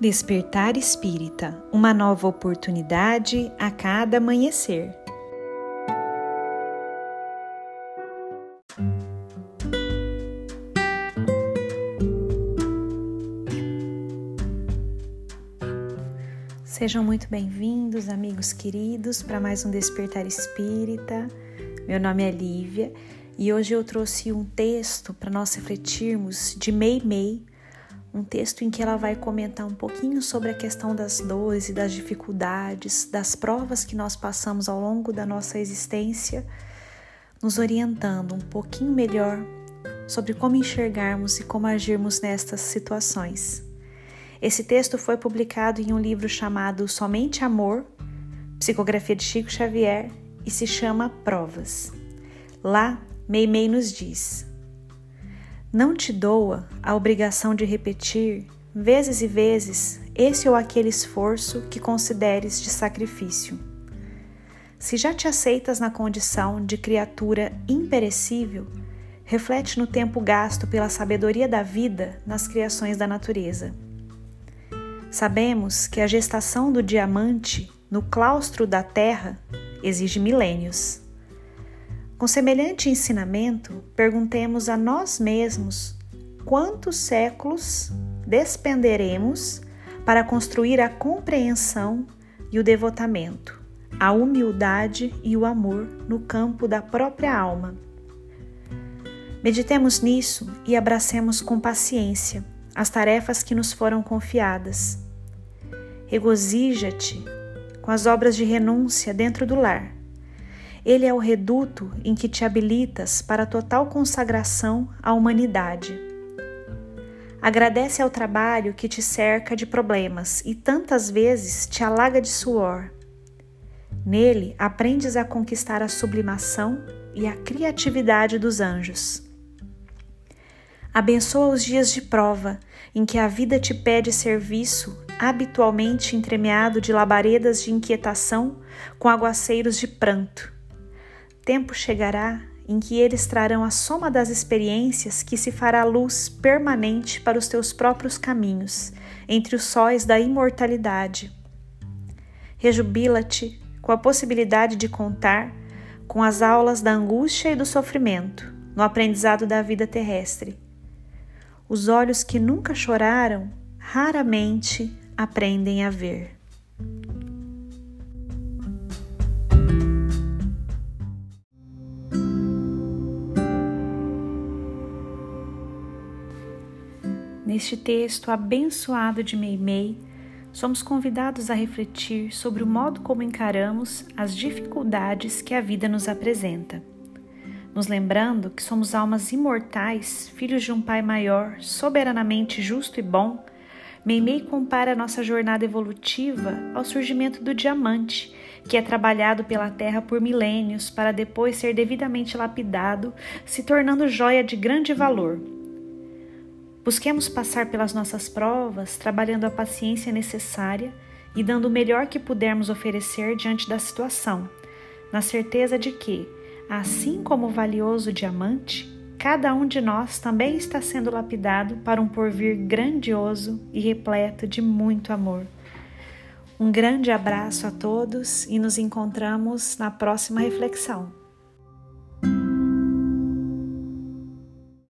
Despertar Espírita uma nova oportunidade a cada amanhecer. Sejam muito bem-vindos, amigos queridos, para mais um Despertar Espírita. Meu nome é Lívia e hoje eu trouxe um texto para nós refletirmos de Mei Mei um texto em que ela vai comentar um pouquinho sobre a questão das dores e das dificuldades, das provas que nós passamos ao longo da nossa existência, nos orientando um pouquinho melhor sobre como enxergarmos e como agirmos nestas situações. Esse texto foi publicado em um livro chamado Somente Amor, psicografia de Chico Xavier, e se chama Provas. Lá, Meimei nos diz: não te doa a obrigação de repetir, vezes e vezes, esse ou aquele esforço que consideres de sacrifício. Se já te aceitas na condição de criatura imperecível, reflete no tempo gasto pela sabedoria da vida nas criações da natureza. Sabemos que a gestação do diamante no claustro da terra exige milênios. Com semelhante ensinamento, perguntemos a nós mesmos quantos séculos despenderemos para construir a compreensão e o devotamento, a humildade e o amor no campo da própria alma. Meditemos nisso e abracemos com paciência as tarefas que nos foram confiadas. Regozija-te com as obras de renúncia dentro do lar ele é o reduto em que te habilitas para a total consagração à humanidade. Agradece ao trabalho que te cerca de problemas e tantas vezes te alaga de suor. Nele aprendes a conquistar a sublimação e a criatividade dos anjos. Abençoa os dias de prova em que a vida te pede serviço, habitualmente entremeado de labaredas de inquietação com aguaceiros de pranto tempo chegará em que eles trarão a soma das experiências que se fará luz permanente para os teus próprios caminhos, entre os sóis da imortalidade. Rejubila-te com a possibilidade de contar com as aulas da angústia e do sofrimento no aprendizado da vida terrestre. Os olhos que nunca choraram raramente aprendem a ver. Neste texto abençoado de Meimei, somos convidados a refletir sobre o modo como encaramos as dificuldades que a vida nos apresenta. Nos lembrando que somos almas imortais, filhos de um Pai maior, soberanamente justo e bom, Meimei compara nossa jornada evolutiva ao surgimento do diamante, que é trabalhado pela terra por milênios para depois ser devidamente lapidado, se tornando joia de grande valor Busquemos passar pelas nossas provas, trabalhando a paciência necessária e dando o melhor que pudermos oferecer diante da situação, na certeza de que, assim como o valioso diamante, cada um de nós também está sendo lapidado para um porvir grandioso e repleto de muito amor. Um grande abraço a todos e nos encontramos na próxima reflexão.